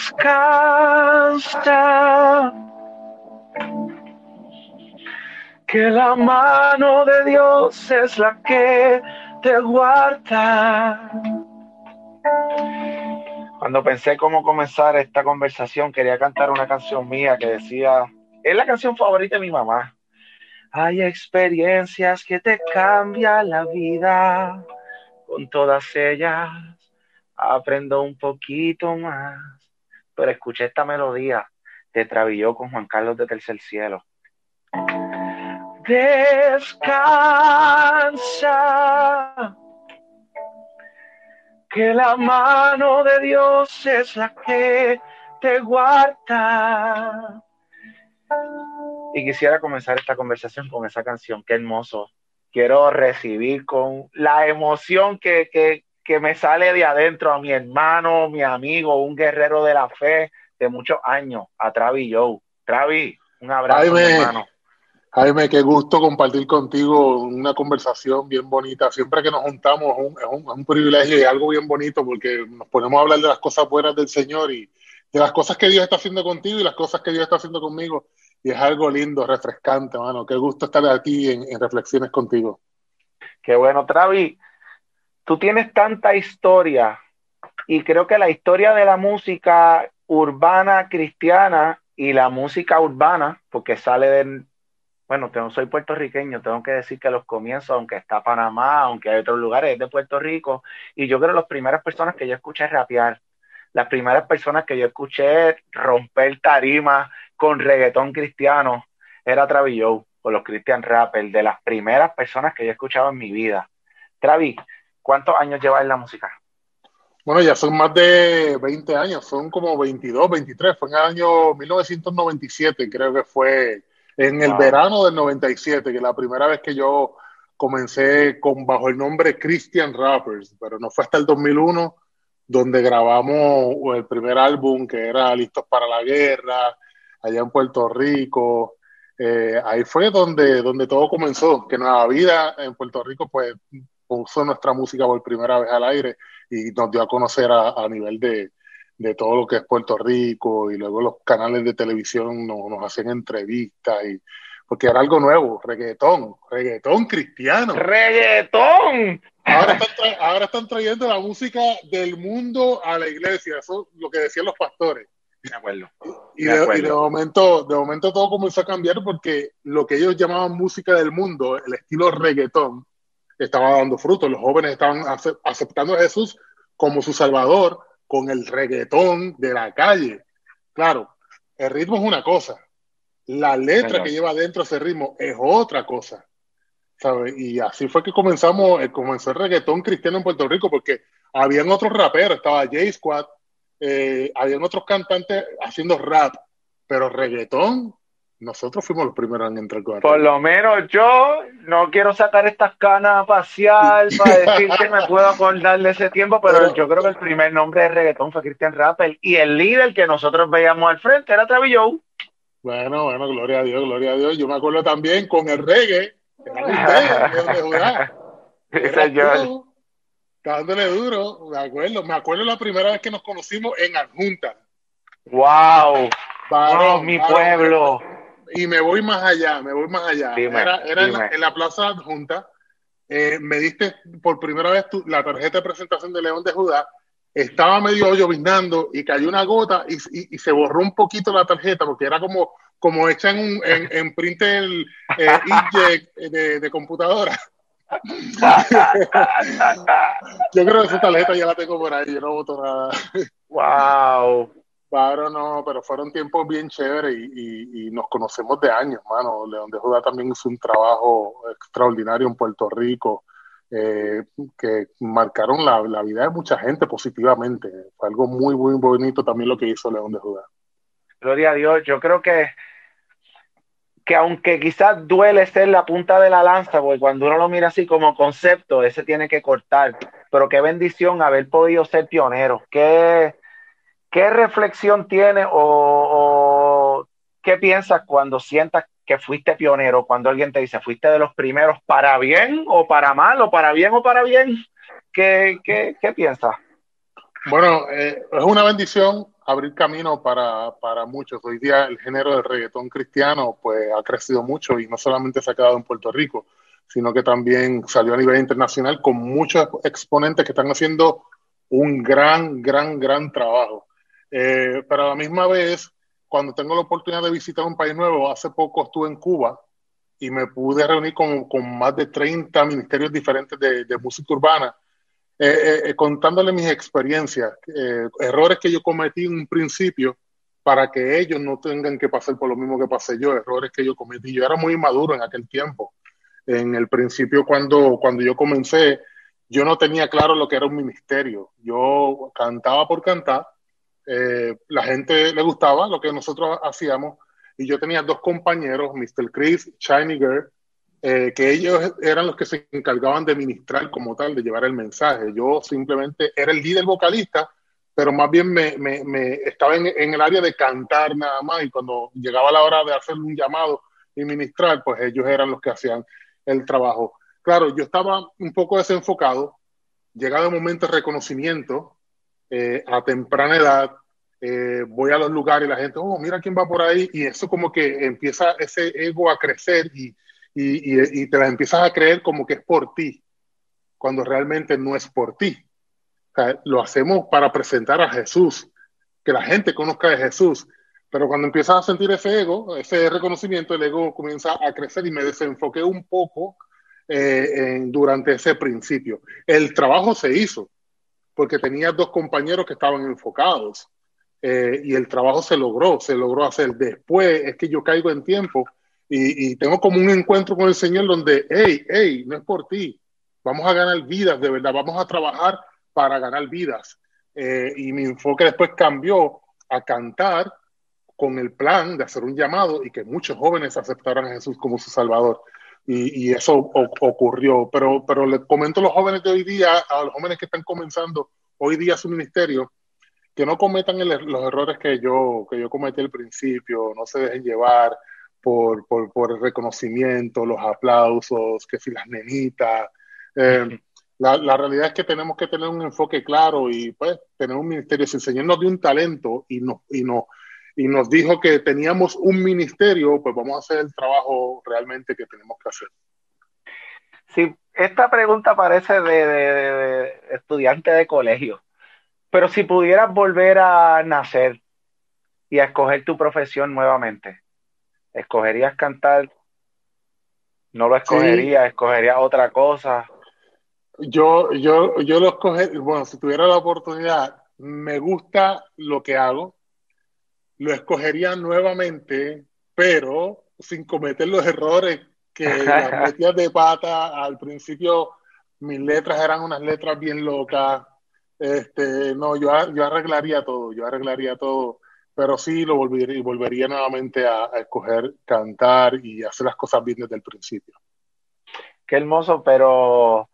Descansa. Que la mano de Dios es la que te guarda. Cuando pensé cómo comenzar esta conversación, quería cantar una canción mía que decía, es la canción favorita de mi mamá. Hay experiencias que te cambian la vida, con todas ellas aprendo un poquito más. Pero escuché esta melodía de Travilló con Juan Carlos de Tercer Cielo. Descansa, que la mano de Dios es la que te guarda. Y quisiera comenzar esta conversación con esa canción, qué hermoso. Quiero recibir con la emoción que, que, que me sale de adentro a mi hermano, mi amigo, un guerrero de la fe de muchos años, a Travi Joe. Travi, un abrazo, hermano. Jaime, qué gusto compartir contigo una conversación bien bonita. Siempre que nos juntamos es un, un, privilegio y algo bien bonito porque nos ponemos a hablar de las cosas buenas del Señor y de las cosas que Dios está haciendo contigo y las cosas que Dios está haciendo conmigo. Y es algo lindo, refrescante, mano. Qué gusto estar aquí en, en reflexiones contigo. Qué bueno, Travi. Tú tienes tanta historia y creo que la historia de la música urbana cristiana y la música urbana, porque sale del bueno, no soy puertorriqueño, tengo que decir que los comienzos, aunque está Panamá, aunque hay otros lugares, es de Puerto Rico, y yo creo que las primeras personas que yo escuché rapear, las primeras personas que yo escuché romper tarima con reggaetón cristiano, era Travis Joe, o los Christian Rappers, de las primeras personas que yo escuchaba en mi vida. Travis, ¿cuántos años llevas en la música? Bueno, ya son más de 20 años, son como 22, 23, fue en el año 1997, creo que fue en el verano del 97, que la primera vez que yo comencé con bajo el nombre Christian Rappers, pero no fue hasta el 2001 donde grabamos el primer álbum que era Listos para la Guerra, allá en Puerto Rico. Eh, ahí fue donde, donde todo comenzó, que Nueva Vida en Puerto Rico pues puso nuestra música por primera vez al aire y nos dio a conocer a nivel de, de todo lo que es Puerto Rico y luego los canales de televisión nos, nos hacen entrevistas y porque era algo nuevo, reggaetón, reggaetón cristiano. ¡Reggaetón! Ahora están, ahora están trayendo la música del mundo a la iglesia, eso es lo que decían los pastores. De acuerdo. Y de, y de, momento, de momento todo comenzó a cambiar porque lo que ellos llamaban música del mundo, el estilo reggaetón, estaba dando fruto. Los jóvenes estaban aceptando a Jesús como su salvador, con el reggaetón de la calle. Claro, el ritmo es una cosa, la letra que lleva dentro ese ritmo es otra cosa. ¿sabes? Y así fue que comenzamos, eh, comenzó el reggaetón cristiano en Puerto Rico, porque habían otros raperos, estaba J Squad, eh, habían otros cantantes haciendo rap, pero reggaetón nosotros fuimos los primeros en entrar con Por lo menos yo no quiero sacar estas canas facial para decir que me puedo acordar de ese tiempo, pero, yo creo que el primer nombre de reggaetón fue Christian Rappel y el líder que nosotros veíamos al frente era Travis Joe. Bueno, bueno, gloria a Dios, gloria a Dios. Yo me acuerdo también con el reggae, Ese yo. Dándole duro, me acuerdo. Me acuerdo la primera vez que nos conocimos en Adjunta. ¡Wow! Varón, mi pueblo y me voy más allá, me voy más allá. era, en, la, Plaza Junta, eh, me diste por primera vez la tarjeta de presentación de León de Judá, estaba medio lloviznando y cayó una gota y, se borró un poquito la tarjeta porque era como, como hecha en, un, en, en printer eh, de, computadora. yo creo que esa tarjeta ya la tengo por ahí, yo no voto nada. ¡Wow! Claro, no, pero fueron tiempos bien chéveres y, nos conocemos de años, mano. León de Judá también hizo un trabajo extraordinario en Puerto Rico eh, que marcaron la, vida de mucha gente positivamente. Fue algo muy, muy bonito también lo que hizo León de Judá. Gloria a Dios, yo creo que que aunque quizás duele ser la punta de la lanza, porque cuando uno lo mira así como concepto, ese tiene que cortar, pero qué bendición haber podido ser pionero, qué, ¿Qué reflexión tiene o, qué piensas cuando sientas que fuiste pionero? Cuando alguien te dice, fuiste de los primeros para bien o para mal, o para bien o para bien. ¿Qué, qué, qué piensas? Bueno, eh, es una bendición abrir camino para, para, muchos. Hoy día el género del reggaetón cristiano pues ha crecido mucho y no solamente se ha quedado en Puerto Rico, sino que también salió a nivel internacional con muchos exponentes que están haciendo un gran, gran, gran trabajo. Eh, pero a la misma vez, cuando tengo la oportunidad de visitar un país nuevo, hace poco estuve en Cuba y me pude reunir con, con más de 30 ministerios diferentes de, de música urbana eh, eh, eh, contándole mis experiencias, errores que yo cometí en un principio para que ellos no tengan que pasar por lo mismo que pasé yo, errores que yo cometí. Yo era muy maduro en aquel tiempo. En el principio, cuando, cuando yo comencé, yo no tenía claro lo que era un ministerio. Yo cantaba por cantar, la gente le gustaba lo que nosotros hacíamos, y yo tenía dos compañeros, Mr. Chris, Shiny Girl, eh, que ellos eran los que se encargaban de ministrar como tal, de llevar el mensaje. Yo simplemente era el líder vocalista, pero más bien me, me, estaba en, en, el área de cantar nada más y cuando llegaba la hora de hacer un llamado y ministrar, pues ellos eran los que hacían el trabajo. Claro, yo estaba un poco desenfocado, llegaba el momento de reconocimiento eh, a temprana edad, eh, voy a los lugares y la gente, oh, mira quién va por ahí, y eso como que empieza ese ego a crecer y, y, te las empiezas a creer como que es por ti, cuando realmente no es por ti. lo hacemos para presentar a Jesús, que la gente conozca de Jesús, pero cuando empiezas a sentir ese ego, ese reconocimiento, el ego comienza a crecer y me desenfoqué un poco eh, durante ese principio. El trabajo se hizo, porque tenía dos compañeros que estaban enfocados. Eh, y el trabajo se logró, se logró hacer. Después es que yo caigo en tiempo y, tengo como un encuentro con el Señor donde, hey, hey, no es por ti, vamos a ganar vidas, de verdad, vamos a trabajar para ganar vidas. Eh, y mi enfoque después cambió a cantar con el plan de hacer un llamado y que muchos jóvenes aceptaran a Jesús como su Salvador. Y, eso ocurrió. Pero, pero les comento a los jóvenes de hoy día, a los jóvenes que están comenzando hoy día su ministerio, que no cometan los errores que yo, que yo cometí al principio, no se dejen llevar, por, por, por, el reconocimiento, los aplausos, que si las nenitas. Eh, la, la, realidad es que tenemos que tener un enfoque claro y pues tener un ministerio. Si el Señor nos dio un talento y nos, y, no, y nos dijo que teníamos un ministerio, pues vamos a hacer el trabajo realmente que tenemos que hacer. Sí, esta pregunta parece de, de, de estudiante de colegio, pero si pudieras volver a nacer y a escoger tu profesión nuevamente, ¿Escogerías cantar? ¿No lo escogerías? ¿Escogerías otra cosa? Yo, yo, yo lo escogería, bueno, si tuviera la oportunidad, me gusta lo que hago, lo escogería nuevamente, pero sin cometer los errores que las metías de pata al principio, mis letras eran unas letras bien locas. Este, no, yo, yo arreglaría todo, yo arreglaría todo pero sí lo volvería, volvería nuevamente a, escoger cantar y hacer las cosas bien desde el principio. Qué hermoso, pero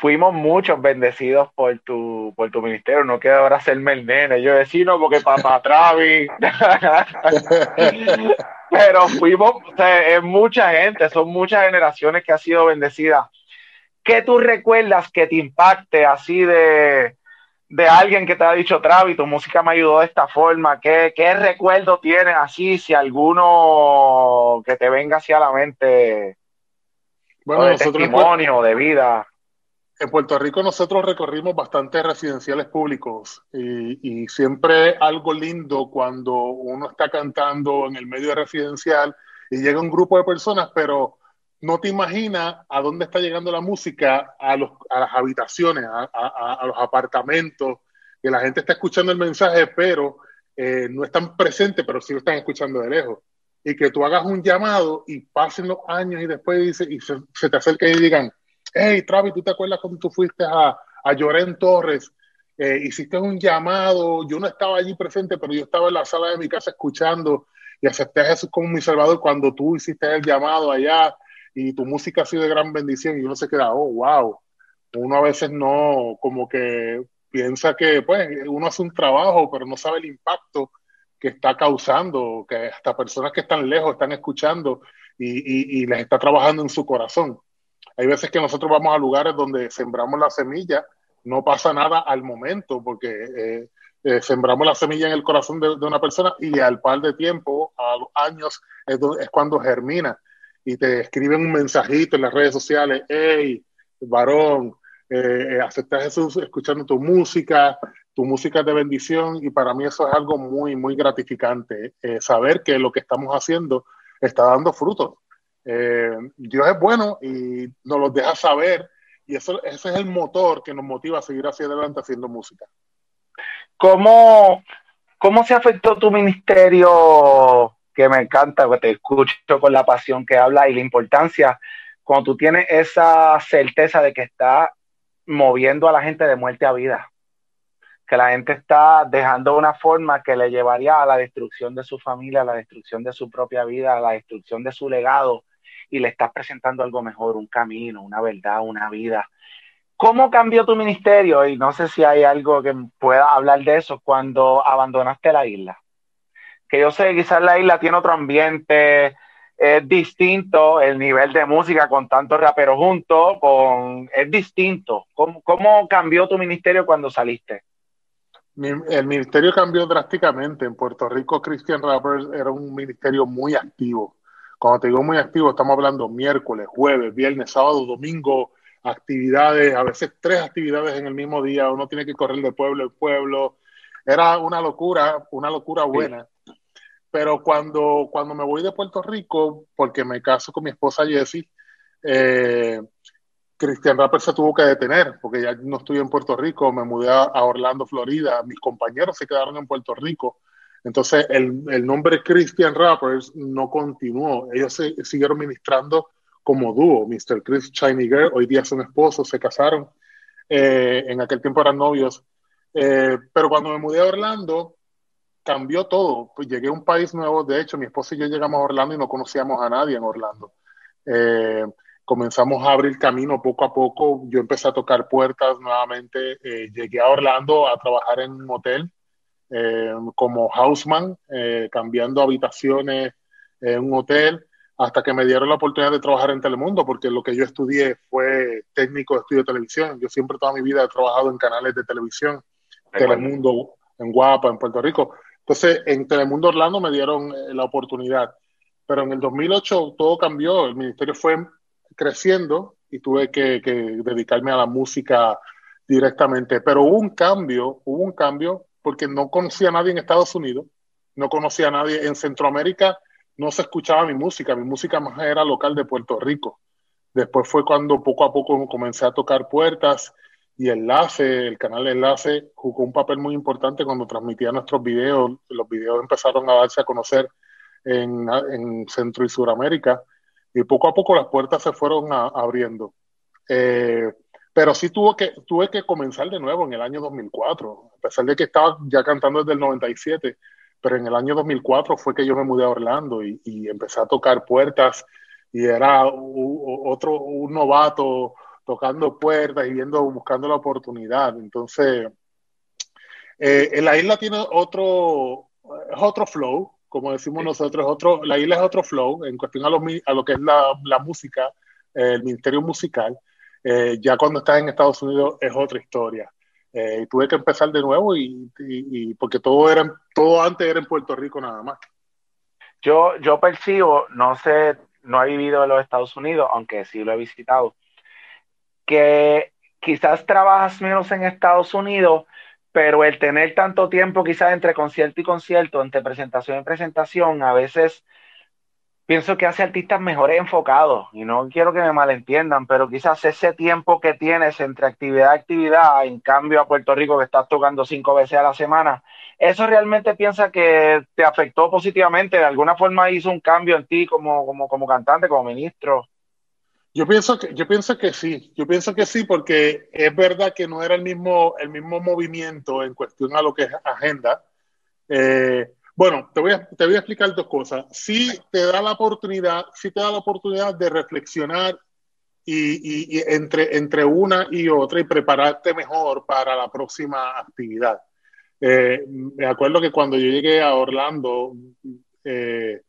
fuimos muchos bendecidos por tu, por tu ministerio. No queda ahora serme el nene. Yo decía, no, porque papá Travis. pero fuimos, o sea, es mucha gente, son muchas generaciones que ha sido bendecida. ¿Qué tú recuerdas que te impacte así de, de alguien que te ha dicho, Travi, tu música me ayudó de esta forma? ¿Qué, qué recuerdo tienes así, si alguno que te venga hacia la mente? Bueno, de testimonio, de vida. En Puerto Rico nosotros recorrimos bastantes residenciales públicos y, siempre algo lindo cuando uno está cantando en el medio residencial y llega un grupo de personas, pero no te imaginas a dónde está llegando la música, a, los, a las habitaciones, a, los apartamentos, que la gente está escuchando el mensaje, pero eh, no están presentes, pero sí lo están escuchando de lejos. Y que tú hagas un llamado y pasen los años y después dice, y se, te acerquen y digan, hey, Travis, ¿tú te acuerdas cuando tú fuiste a, a Llorén Torres? Eh, hiciste un llamado, yo no estaba allí presente, pero yo estaba en la sala de mi casa escuchando y acepté a Jesús como mi salvador cuando tú hiciste el llamado allá y tu música ha sido de gran bendición y uno se queda, oh, wow. Uno a veces no, como que piensa que, pues, uno hace un trabajo, pero no sabe el impacto que está causando, que hasta personas que están lejos están escuchando y, y, les está trabajando en su corazón. Hay veces que nosotros vamos a lugares donde sembramos la semilla, no pasa nada al momento, porque eh, eh, sembramos la semilla en el corazón de, una persona y al par de tiempo, a los años, es, cuando germina y te escriben un mensajito en las redes sociales, hey, varón, eh, aceptar a Jesús escuchando tu música, tu música es de bendición y para mí eso es algo muy, muy gratificante, eh, saber que lo que estamos haciendo está dando frutos. Eh, Dios es bueno y nos lo deja saber y eso, ese es el motor que nos motiva a seguir hacia adelante haciendo música. ¿Cómo, cómo se afectó tu ministerio? Que me encanta, que te escucho con la pasión que habla y la importancia cuando tú tienes esa certeza de que está moviendo a la gente de muerte a vida que la gente está dejando una forma que le llevaría a la destrucción de su familia, a la destrucción de su propia vida, a la destrucción de su legado, y le estás presentando algo mejor, un camino, una verdad, una vida. ¿Cómo cambió tu ministerio? Y no sé si hay algo que pueda hablar de eso cuando abandonaste la isla. Que yo sé, quizás la isla tiene otro ambiente, es distinto el nivel de música con tantos raperos juntos, con, es distinto. ¿Cómo, ¿Cómo cambió tu ministerio cuando saliste? el ministerio cambió drásticamente. En Puerto Rico, Christian Rappers era un ministerio muy activo. Cuando te digo muy activo, estamos hablando miércoles, jueves, viernes, sábado, domingo, actividades, a veces tres actividades en el mismo día. Uno tiene que correr de pueblo en pueblo. Era una locura, una locura buena. Pero cuando, cuando me voy de Puerto Rico, porque me caso con mi esposa Jessie, eh, Cristian Rapper se tuvo que detener porque ya no estoy en Puerto Rico, me mudé a, Orlando, Florida, mis compañeros se quedaron en Puerto Rico. Entonces el, nombre Christian Rappers no continuó, ellos siguieron ministrando como dúo, Mr. Chris Shiny Girl, hoy día son esposos, se casaron, eh, en aquel tiempo eran novios, eh, pero cuando me mudé a Orlando cambió todo, pues llegué a un país nuevo, de hecho mi esposa y yo llegamos a Orlando y no conocíamos a nadie en Orlando. Eh, comenzamos a abrir camino poco a poco. Yo empecé a tocar puertas nuevamente. Llegué a Orlando a trabajar en un hotel eh, como houseman, eh, cambiando habitaciones en un hotel, hasta que me dieron la oportunidad de trabajar en Telemundo, porque lo que yo estudié fue técnico de estudio de televisión. Yo siempre toda mi vida he trabajado en canales de televisión, Telemundo, en Guapa, en Puerto Rico. Entonces, en Telemundo Orlando me dieron la oportunidad. Pero en el 2008 todo cambió. El ministerio fue creciendo y tuve que, dedicarme a la música directamente. Pero hubo un cambio, hubo un cambio porque no conocía a nadie en Estados Unidos, no conocía a nadie en Centroamérica, no se escuchaba mi música, mi música más era local de Puerto Rico. Después fue cuando poco a poco comencé a tocar puertas y Enlace, el canal Enlace, jugó un papel muy importante cuando transmitía nuestros videos. Los videos empezaron a darse a conocer en, en Centro y Suramérica y poco a poco las puertas se fueron abriendo. Eh, pero sí tuve que, tuve que comenzar de nuevo en el año 2004, a pesar de que estaba ya cantando desde el 97, pero en el año 2004 fue que yo me mudé a Orlando y, empecé a tocar puertas y era otro, un novato tocando puertas y viendo, buscando la oportunidad. Entonces, eh, en la isla tiene otro, otro flow, como decimos nosotros, otro, la isla es otro flow en cuestión a lo, a lo que es la, la música, el ministerio musical. Eh, ya cuando estás en Estados Unidos es otra historia. Eh, tuve que empezar de nuevo y, porque todo era todo antes era en Puerto Rico nada más. Yo, yo percibo, no sé, no he vivido en los Estados Unidos, aunque sí lo he visitado, que quizás trabajas menos en Estados Unidos, pero el tener tanto tiempo quizás entre concierto y concierto, entre presentación y presentación, a veces pienso que hace artistas mejores enfocados, y no quiero que me malentiendan, pero quizás ese tiempo que tienes entre actividad y actividad, en cambio a Puerto Rico que estás tocando cinco veces a la semana, ¿eso realmente piensa que te afectó positivamente? ¿De alguna forma hizo un cambio en ti como, como, como cantante, como ministro? Yo pienso que, yo pienso que sí, yo pienso que sí, porque es verdad que no era el mismo, el mismo movimiento en cuestión a lo que es agenda. Eh, bueno, te voy, a, te voy a explicar dos cosas. Sí te da la oportunidad, sí te da la oportunidad de reflexionar y, entre, entre una y otra y prepararte mejor para la próxima actividad. Eh, me acuerdo que cuando yo llegué a Orlando, eh,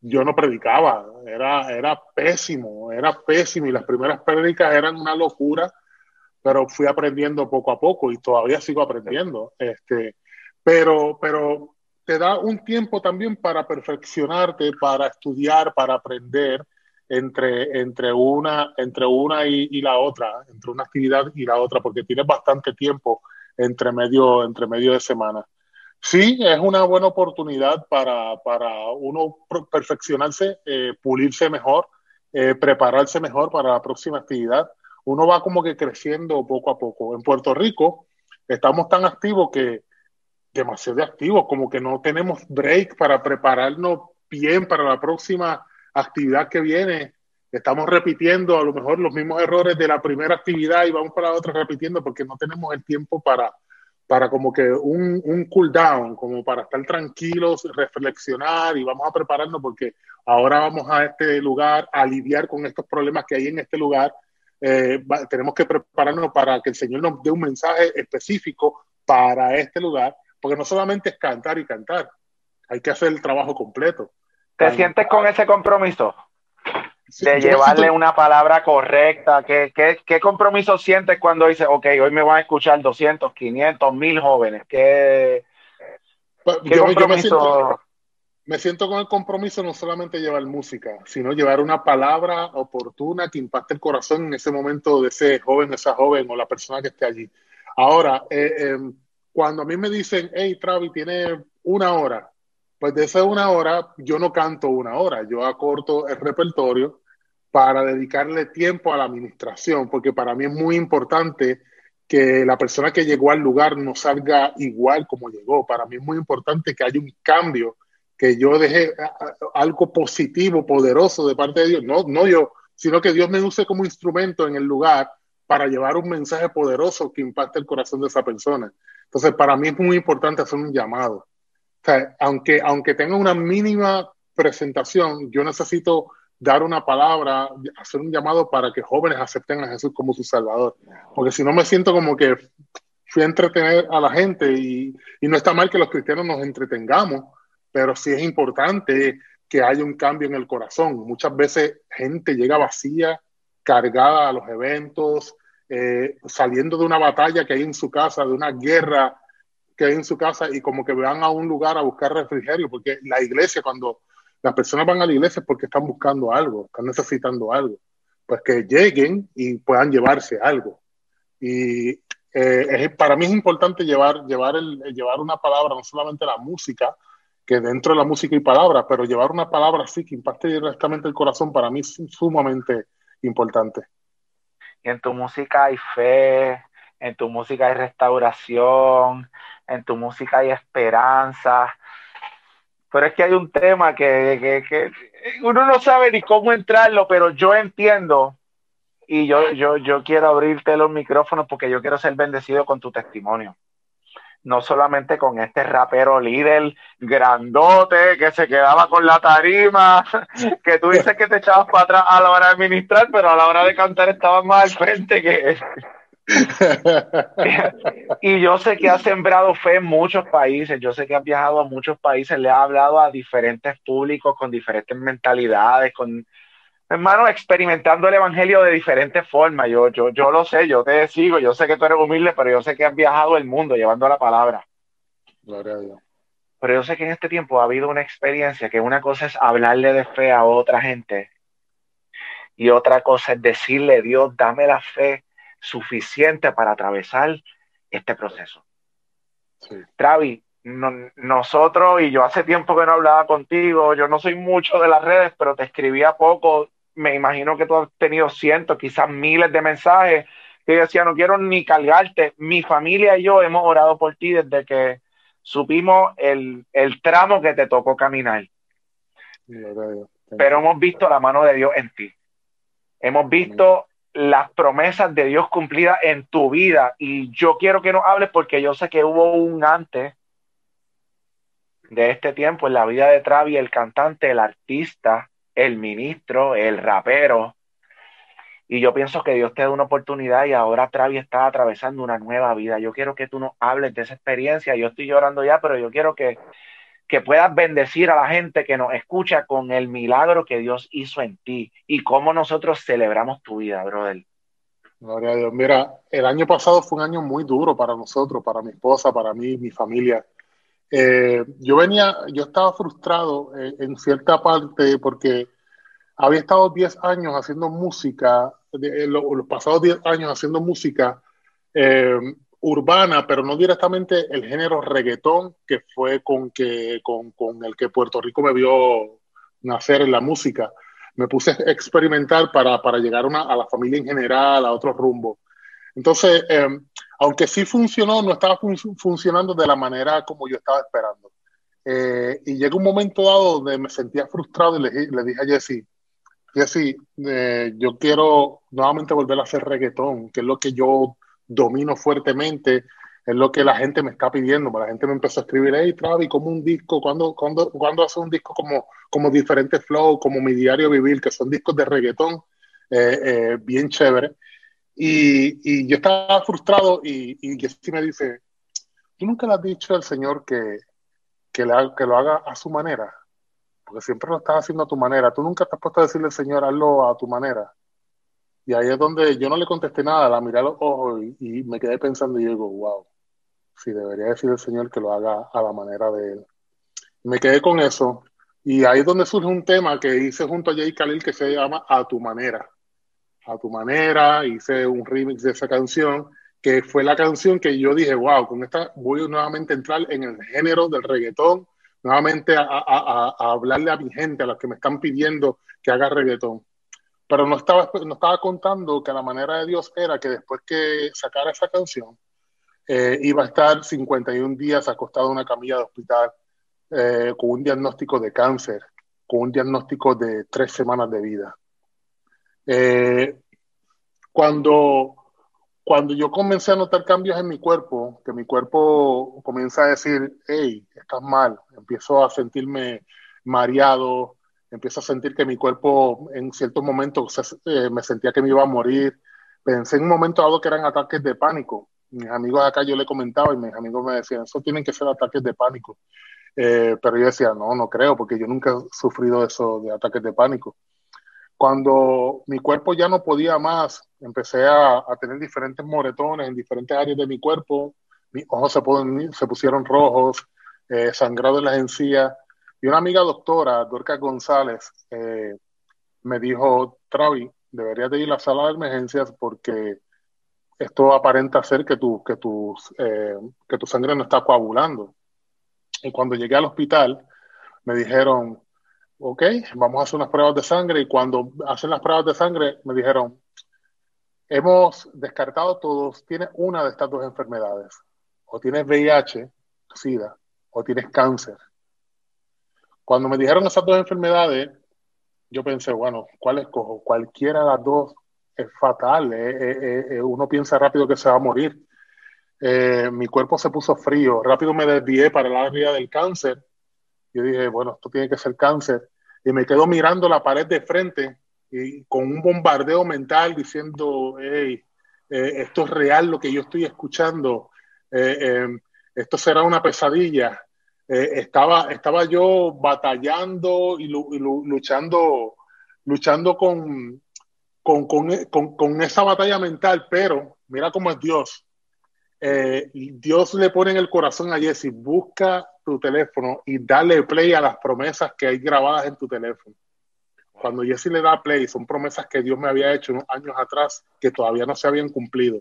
yo no predicaba, era, era pésimo, era pésimo y las primeras prédicas eran una locura, pero fui aprendiendo poco a poco y todavía sigo aprendiendo. Este, pero, pero te da un tiempo también para perfeccionarte, para estudiar, para aprender entre, entre una, entre una y, la otra, entre una actividad y la otra, porque tienes bastante tiempo entre medio, entre medio de semana. Sí, es una buena oportunidad para, para uno perfeccionarse, eh, pulirse mejor, eh, prepararse mejor para la próxima actividad. Uno va como que creciendo poco a poco. En Puerto Rico estamos tan activos que demasiado activos, como que no tenemos break para prepararnos bien para la próxima actividad que viene. Estamos repitiendo a lo mejor los mismos errores de la primera actividad y vamos para la otra repitiendo porque no tenemos el tiempo para, para como que un, un cool down, como para estar tranquilos, reflexionar y vamos a prepararnos porque ahora vamos a este lugar a lidiar con estos problemas que hay en este lugar. Eh, tenemos que prepararnos para que el Señor nos dé un mensaje específico para este lugar porque no solamente es cantar y cantar, hay que hacer el trabajo completo. ¿Te sientes con ese compromiso? de llevarle una palabra correcta. ¿Qué, ¿Qué, compromiso sientes cuando dices, ok, hoy me van a escuchar 200, 500, 1000 jóvenes? ¿Qué, pues, yo, me, siento, me, siento, con el compromiso no solamente llevar música, sino llevar una palabra oportuna que impacte el corazón en ese momento de ese joven, esa joven o la persona que esté allí. Ahora, eh, em, cuando a mí me dicen, hey, Travi, tiene una hora, pues de esa una hora yo no canto una hora, yo acorto el repertorio para dedicarle tiempo a la administración, porque para mí es muy importante que la persona que llegó al lugar no salga igual como llegó. Para mí es muy importante que haya un cambio, que yo deje algo positivo, poderoso de parte de Dios, no, no yo, sino que Dios me use como instrumento en el lugar para llevar un mensaje poderoso que impacte el corazón de esa persona. Entonces, para mí es muy importante hacer un llamado. O sea, aunque, aunque tenga una mínima presentación, yo necesito dar una palabra, hacer un llamado para que jóvenes acepten a Jesús como su Salvador. Porque si no me siento como que fui a entretener a la gente y, y no está mal que los cristianos nos entretengamos, pero sí es importante que haya un cambio en el corazón. Muchas veces gente llega vacía, cargada a los eventos, eh, saliendo de una batalla que hay en su casa, de una guerra que hay en su casa y como que van a un lugar a buscar refrigerio, porque la iglesia, cuando las personas van a la iglesia es porque están buscando algo, están necesitando algo, pues que lleguen y puedan llevarse algo. Y eh, para mí es importante llevar, llevar, el, llevar una palabra, no solamente la música, que dentro de la música y palabras, pero llevar una palabra así que impacte directamente el corazón, para mí es sumamente importante en tu música hay fe, en tu música hay restauración, en tu música hay esperanza. Pero es que hay un tema que, uno no sabe ni cómo entrarlo, pero yo entiendo y yo, yo, yo quiero abrirte los micrófonos porque yo quiero ser bendecido con tu testimonio no solamente con este rapero líder grandote que se quedaba con la tarima, que tú dices que te echabas para atrás a la hora de administrar, pero a la hora de cantar estabas más al frente que él. y yo sé que has sembrado fe en muchos países, yo sé que has viajado a muchos países, le has hablado a diferentes públicos con diferentes mentalidades, con hermano, experimentando el evangelio de diferentes formas. Yo, yo, yo lo sé, yo te sigo, yo sé que tú eres humilde, pero yo sé que has viajado el mundo llevando la palabra. Gloria a Dios. Pero yo sé que en este tiempo ha habido una experiencia que una cosa es hablarle de fe a otra gente y otra cosa es decirle, Dios, dame la fe suficiente para atravesar este proceso. Sí. Travi, nosotros, y yo hace tiempo que no hablaba contigo, yo no soy mucho de las redes, pero te escribía poco me imagino que tú has tenido cientos, quizás miles de mensajes que yo decía, no quiero ni cargarte. Mi familia y yo hemos orado por ti desde que supimos el, tramo que te tocó caminar. Pero hemos visto la mano de Dios en ti. Hemos visto las promesas de Dios cumplidas en tu vida. Y yo quiero que nos hables porque yo sé que hubo un antes de este tiempo en la vida de Travi, el cantante, el artista, el ministro, el rapero. Y yo pienso que Dios te da una oportunidad y ahora Travi está atravesando una nueva vida. Yo quiero que tú nos hables de esa experiencia. Yo estoy llorando ya, pero yo quiero que, que puedas bendecir a la gente que nos escucha con el milagro que Dios hizo en ti y cómo nosotros celebramos tu vida, brother. Gloria a Dios. Mira, el año pasado fue un año muy duro para nosotros, para mi esposa, para mí, mi familia. Eh, yo venía, yo estaba frustrado en cierta parte porque había estado 10 años haciendo música, los, pasados 10 años haciendo música urbana, pero no directamente el género reggaetón, que fue con, que, con, con el que Puerto Rico me vio nacer en la música. Me puse a experimentar para, para llegar a la familia en general, a otro rumbo. Entonces, em, aunque sí funcionó, no estaba funcionando de la manera como yo estaba esperando. Eh, y llegó un momento dado donde me sentía frustrado y le, le dije a Jesse, Jesse, eh, yo quiero nuevamente volver a hacer reggaetón, que es lo que yo domino fuertemente, es lo que la gente me está pidiendo. La gente me empezó a escribir, hey, Travi, como un disco, ¿cuándo, cuando cuando hace un disco como, como diferentes flow, como mi diario vivir, que son discos de reggaetón, eh, eh, bien chévere. Y, yo estaba frustrado y, y me dice, ¿tú nunca le has dicho al Señor que, que, le, que lo haga a su manera? Porque siempre lo estás haciendo a tu manera. Tú nunca te has puesto a decirle al Señor, hazlo a tu manera. Y ahí es donde yo no le contesté nada, la miré a los ojos y, me quedé pensando y digo, wow, sí, debería decir el Señor que lo haga a la manera de Él. me quedé con eso. Y ahí es donde surge un tema que hice junto a Jay Khalil que se llama A tu manera. A tu manera, hice un remix de esa canción, que fue la canción que yo dije, wow, con esta voy nuevamente a entrar en el género del reggaetón, nuevamente a, a hablarle a mi gente, a los que me están pidiendo que haga reggaetón pero no estaba, no estaba contando que la manera de Dios era que después que sacara esa canción, eh, iba a estar 51 días acostado en una camilla de hospital eh, con un diagnóstico de cáncer, con un diagnóstico de tres semanas de vida. Eh, cuando, cuando yo comencé a notar cambios en mi cuerpo, que mi cuerpo comienza a decir, hey, estás mal, empiezo a sentirme mareado, empiezo a sentir que mi cuerpo en ciertos momentos eh, me sentía que me iba a morir. Pensé en un momento dado que eran ataques de pánico. Mis amigos acá yo le comentaba y mis amigos me decían, eso tienen que ser ataques de pánico. Eh, pero yo decía, no, no creo, porque yo nunca he sufrido eso de ataques de pánico. Cuando mi cuerpo ya no podía más, empecé a, tener diferentes moretones en diferentes áreas de mi cuerpo, mis ojos se, pusieron rojos, eh, sangrado en las encías, y una amiga doctora, Dorca González, eh, me dijo, Travi, deberías de ir a la sala de emergencias porque esto aparenta ser que tu, que, eh, que tu sangre no está coagulando. Y cuando llegué al hospital, me dijeron, ok, vamos a hacer unas pruebas de sangre. Y cuando hacen las pruebas de sangre, me dijeron, hemos descartado todos, tienes una de estas dos enfermedades. O tienes VIH, SIDA, o tienes cáncer. Cuando me dijeron esas dos enfermedades, yo pensé, bueno, ¿cuál escojo? Cualquiera de las dos es fatal. Eh, eh, eh, uno piensa rápido que se va a morir. mi cuerpo se puso frío. Rápido me desvié para el área del cáncer. Yo dije, bueno, esto tiene que ser cáncer. Y me quedo mirando la pared de frente y con un bombardeo mental diciendo, hey, esto es real lo que yo estoy escuchando. esto será una pesadilla. Eh, estaba, estaba yo batallando y, luchando, luchando con, con, esa batalla mental, pero mira cómo es Dios. Eh, Dios le pone en el corazón a Jesse, busca tu teléfono y dale play a las promesas que hay grabadas en tu teléfono. Cuando Jesse le da play, son promesas que Dios me había hecho unos años atrás que todavía no se habían cumplido.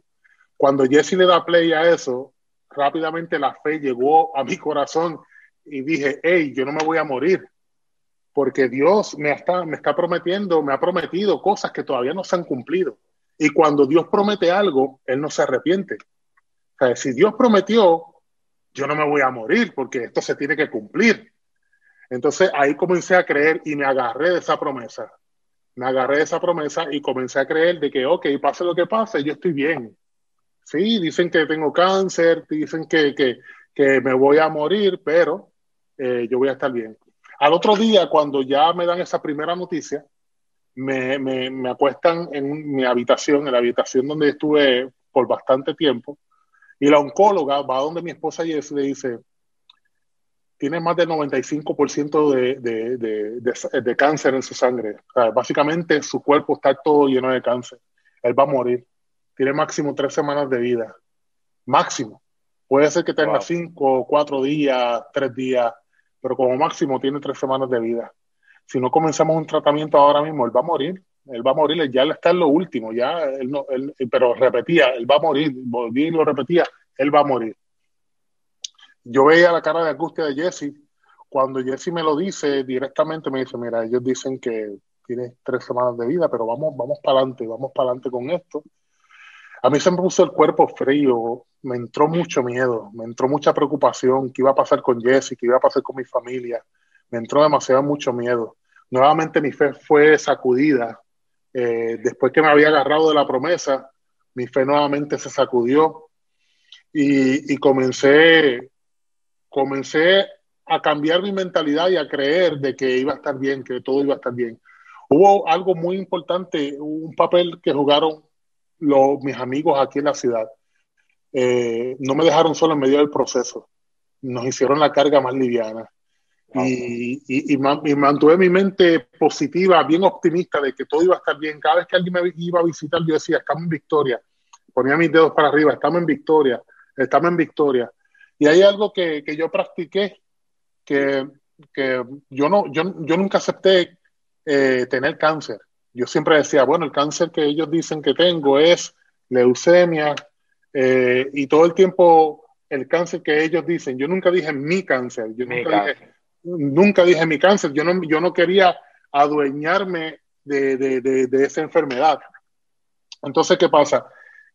Cuando Jesse le da play a eso, rápidamente la fe llegó a mi corazón y dije, hey, yo no me voy a morir, porque Dios me está, me está prometiendo, me ha prometido cosas que todavía no se han cumplido. Y cuando Dios promete algo, Él no se arrepiente. O sea, si Dios prometió, yo no me voy a morir, porque esto se tiene que cumplir. Entonces ahí comencé a creer y me agarré de esa promesa. Me agarré de esa promesa y comencé a creer de que, ok, pase lo que pase, yo estoy bien. Sí, dicen que tengo cáncer, dicen que, que, que me voy a morir, pero eh, yo voy a estar bien. Al otro día, cuando ya me dan esa primera noticia, me, me, acuestan en mi habitación, en la habitación donde estuve por bastante tiempo, y la oncóloga va donde mi esposa y le dice, tiene más del 95% de, de, de, de, cáncer en su sangre. básicamente su cuerpo está todo lleno de cáncer. Él va a morir. Tiene máximo tres semanas de vida. Máximo. Puede ser que tenga cinco, cuatro días, tres días, pero como máximo tiene tres semanas de vida. Si no comenzamos un tratamiento ahora mismo, él va a morir. Él va a morir, ya está en lo último, ya él no, él, pero repetía, él va a morir, volví lo repetía, él va a morir. Yo veía la cara de angustia de Jesse. Cuando Jesse me lo dice directamente, me dice, mira, ellos dicen que tiene tres semanas de vida, pero vamos, vamos para adelante, vamos para adelante con esto. A mí se me puso el cuerpo frío, me entró mucho miedo, me entró mucha preocupación, qué iba a pasar con Jesse, qué iba a pasar con mi familia, me entró demasiado mucho miedo. Nuevamente mi fe fue sacudida. Eh, después que me había agarrado de la promesa, mi fe nuevamente se sacudió y, comencé, comencé a cambiar mi mentalidad y a creer de que iba a estar bien, que todo iba a estar bien. Hubo algo muy importante, un papel que jugaron los, mis amigos aquí en la ciudad. Eh, no me dejaron solo en medio del proceso, nos hicieron la carga más liviana. Y, y, mantuve mi mente positiva, bien optimista de que todo iba a estar bien. Cada vez que alguien me iba a visitar, yo decía, estamos en victoria. Ponía mis dedos para arriba, estamos en victoria, estamos en victoria. Y hay algo que, que yo practiqué, que, que, yo, no, yo, yo nunca acepté eh, tener cáncer yo siempre decía, bueno, el cáncer que ellos dicen que tengo es leucemia eh, y todo el tiempo el cáncer que ellos dicen, yo nunca dije mi cáncer, yo nunca, Dije, nunca, Dije, mi cáncer, yo no, yo no quería adueñarme de, de, de, esa enfermedad. Entonces, ¿qué pasa?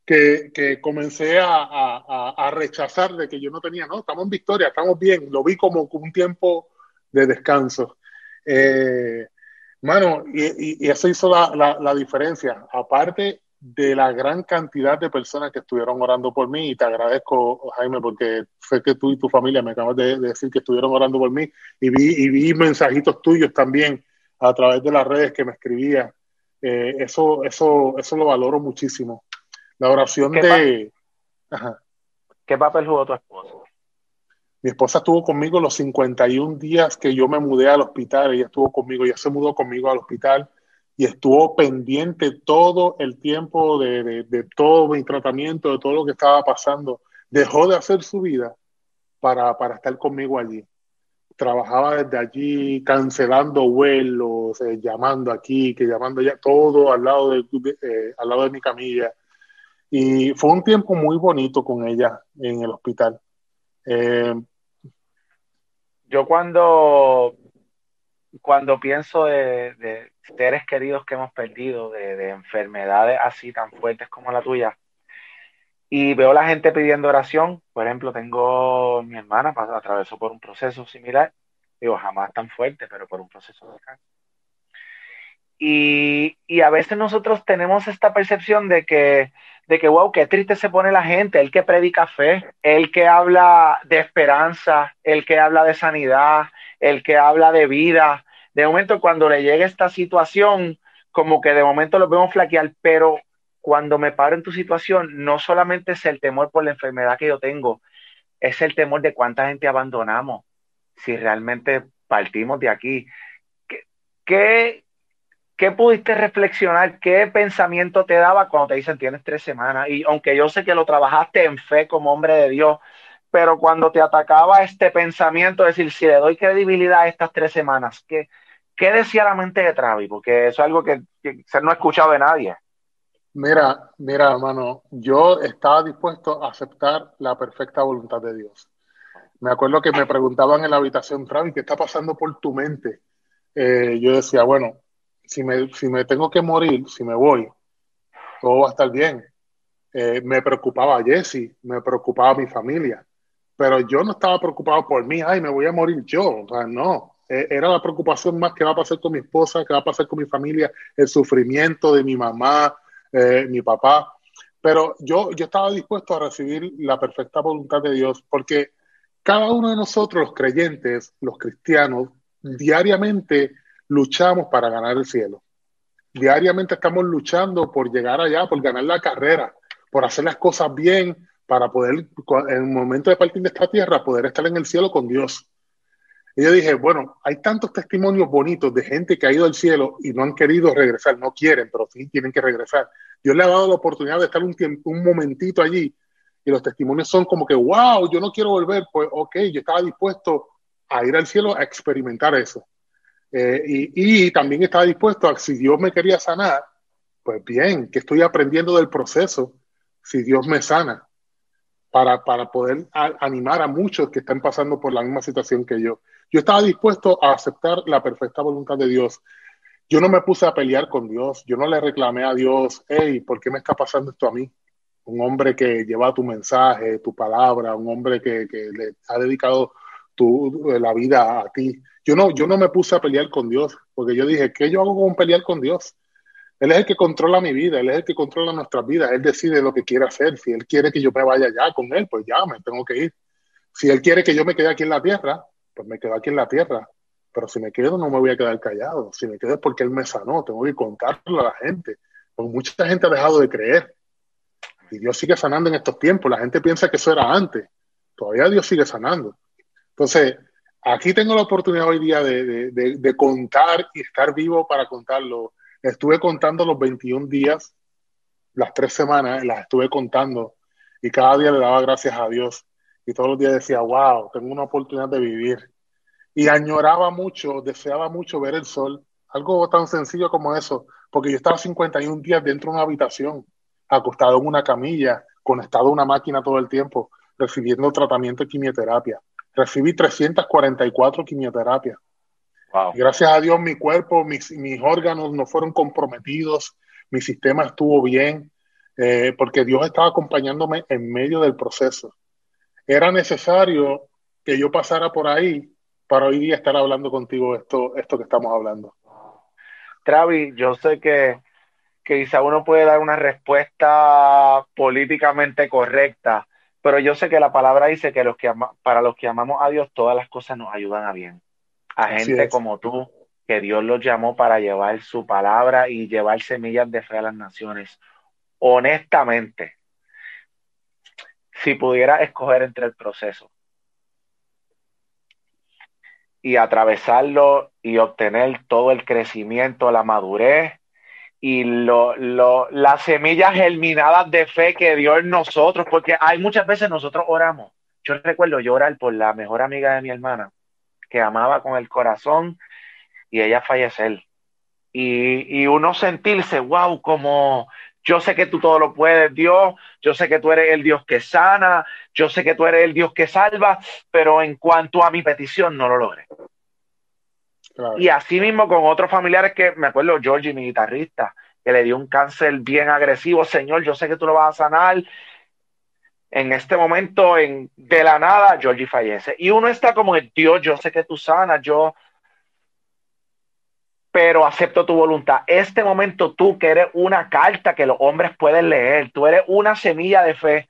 Que, que comencé a, a, a, rechazar de que yo no tenía, no, estamos en victoria, estamos bien, lo vi como un tiempo de descanso. Eh, Mano, y, y, eso hizo la, la, diferencia. Aparte de la gran cantidad de personas que estuvieron orando por mí, y te agradezco, Jaime, porque sé que tú y tu familia me acabas de, decir que estuvieron orando por mí, y vi, y vi mensajitos tuyos también a través de las redes que me escribías. Eh, eso, eso, eso lo valoro muchísimo. La oración de... ¿Qué papel jugó tu esposo? Mi esposa estuvo conmigo los 51 días que yo me mudé al hospital. Ella estuvo conmigo, ella se mudó conmigo al hospital y estuvo pendiente todo el tiempo de, de, todo mi tratamiento, de todo lo que estaba pasando. Dejó de hacer su vida para, para estar conmigo allí. Trabajaba desde allí, cancelando vuelos, eh, llamando aquí, que llamando allá, todo al lado de, eh, al lado de mi camilla. Y fue un tiempo muy bonito con ella en el hospital. Eh, yo cuando, cuando pienso de, seres queridos que hemos perdido, de, enfermedades así tan fuertes como la tuya, y veo la gente pidiendo oración, por ejemplo, tengo mi hermana, atravesó por un proceso similar, digo, jamás tan fuerte, pero por un proceso de cáncer. Y, y, a veces nosotros tenemos esta percepción de que de que, wow, qué triste se pone la gente, el que predica fe, el que habla de esperanza, el que habla de sanidad, el que habla de vida. De momento, cuando le llega esta situación, como que de momento lo vemos flaquear, pero cuando me paro en tu situación, no solamente es el temor por la enfermedad que yo tengo, es el temor de cuánta gente abandonamos si realmente partimos de aquí. ¿Qué, qué, ¿qué pudiste reflexionar? ¿Qué pensamiento te daba cuando te dicen tienes tres semanas? Y aunque yo sé que lo trabajaste en fe como hombre de Dios, pero cuando te atacaba este pensamiento, es decir, si le doy credibilidad a estas tres semanas, ¿qué, qué decía la mente de Travis? Porque eso es algo que, no ha escuchado de nadie. Mira, mira, hermano, yo estaba dispuesto a aceptar la perfecta voluntad de Dios. Me acuerdo que me preguntaban en la habitación, Travis, ¿qué está pasando por tu mente? Eh, yo decía, bueno, si me, si me tengo que morir, si me voy, todo va a estar bien. Eh, me preocupaba Jesse, me preocupaba mi familia, pero yo no estaba preocupado por mí, ay, me voy a morir yo, o sea, no, e, era la preocupación más que va a pasar con mi esposa, que va a pasar con mi familia, el sufrimiento de mi mamá, eh, mi papá, pero yo, yo estaba dispuesto a recibir la perfecta voluntad de Dios, porque cada uno de nosotros, los creyentes, los cristianos, diariamente luchamos para ganar el cielo. Diariamente estamos luchando por llegar allá, por ganar la carrera, por hacer las cosas bien, para poder, en el momento de partir de esta tierra, poder estar en el cielo con Dios. Y yo dije, bueno, hay tantos testimonios bonitos de gente que ha ido al cielo y no han querido regresar, no quieren, pero sí tienen que regresar. Dios le ha dado la oportunidad de estar un, tiempo, un momentito allí y los testimonios son como que, wow, yo no quiero volver, pues ok, yo estaba dispuesto a ir al cielo a experimentar eso. Eh, y, y, también estaba dispuesto a, si Dios me quería sanar, pues bien, que estoy aprendiendo del proceso, si Dios me sana, para, para poder animar a muchos que están pasando por la misma situación que yo. Yo estaba dispuesto a aceptar la perfecta voluntad de Dios. Yo no me puse a pelear con Dios, yo no le reclamé a Dios, hey, ¿por qué me está pasando esto a mí? Un hombre que lleva tu mensaje, tu palabra, un hombre que, que le ha dedicado tu, la vida a ti. Yo no, yo no me puse a pelear con Dios, porque yo dije, ¿qué yo hago con pelear con Dios? Él es el que controla mi vida, Él es el que controla nuestras vidas, Él decide lo que quiere hacer. Si Él quiere que yo me vaya allá con Él, pues ya me tengo que ir. Si Él quiere que yo me quede aquí en la tierra, pues me quedo aquí en la tierra. Pero si me quedo, no me voy a quedar callado. Si me quedo es porque Él me sanó, tengo que contarlo a la gente. Porque mucha gente ha dejado de creer. Y Dios sigue sanando en estos tiempos. La gente piensa que eso era antes. Todavía Dios sigue sanando. Entonces, aquí tengo la oportunidad hoy día de contar y estar vivo para contarlo Estuve contando los 21 días, las tres semanas, las estuve contando y cada día le daba gracias a Dios. Y todos los días decía, wow, tengo una oportunidad de vivir. Y añoraba mucho, deseaba mucho ver el sol. Algo tan sencillo como eso, porque yo estaba 51 días dentro de una habitación, acostado en una camilla, conectado a una máquina todo el tiempo, recibiendo tratamiento de quimioterapia. Recibí 344 quimioterapias. Gracias a Dios mi cuerpo, mis, mis, órganos no fueron comprometidos, mi sistema estuvo bien, eh, porque Dios estaba acompañándome en medio del proceso. Era necesario que yo pasara por ahí para hoy día estar hablando contigo esto, esto que estamos hablando. Travis, yo sé que, que quizá uno puede dar una respuesta políticamente correcta, pero yo sé que la palabra dice que los que para los que amamos a Dios todas las cosas nos ayudan a bien a gente como tú, que Dios los llamó para llevar su palabra y llevar semillas de fe a las naciones. Honestamente, si pudiera escoger entre el proceso y atravesarlo y obtener todo el crecimiento, la madurez y lo, lo, las semillas germinadas de fe que dio en nosotros, porque hay muchas veces nosotros oramos. Yo recuerdo llorar por la mejor amiga de mi hermana, que amaba con el corazón y ella fallecer. Y, y uno sentirse, wow, como yo sé que tú todo lo puedes, Dios, yo sé que tú eres el Dios que sana, yo sé que tú eres el Dios que salva, pero en cuanto a mi petición no lo logré. Y así mismo con otros familiares que me acuerdo, Georgie, mi guitarrista, que le dio un cáncer bien agresivo, Señor, yo sé que tú lo vas a sanar, en este momento, en, de la nada, Georgie fallece. Y uno está como, Dios, yo sé que tú sanas, yo, pero acepto tu voluntad. Este momento tú que eres una carta que los hombres pueden leer, tú eres una semilla de fe.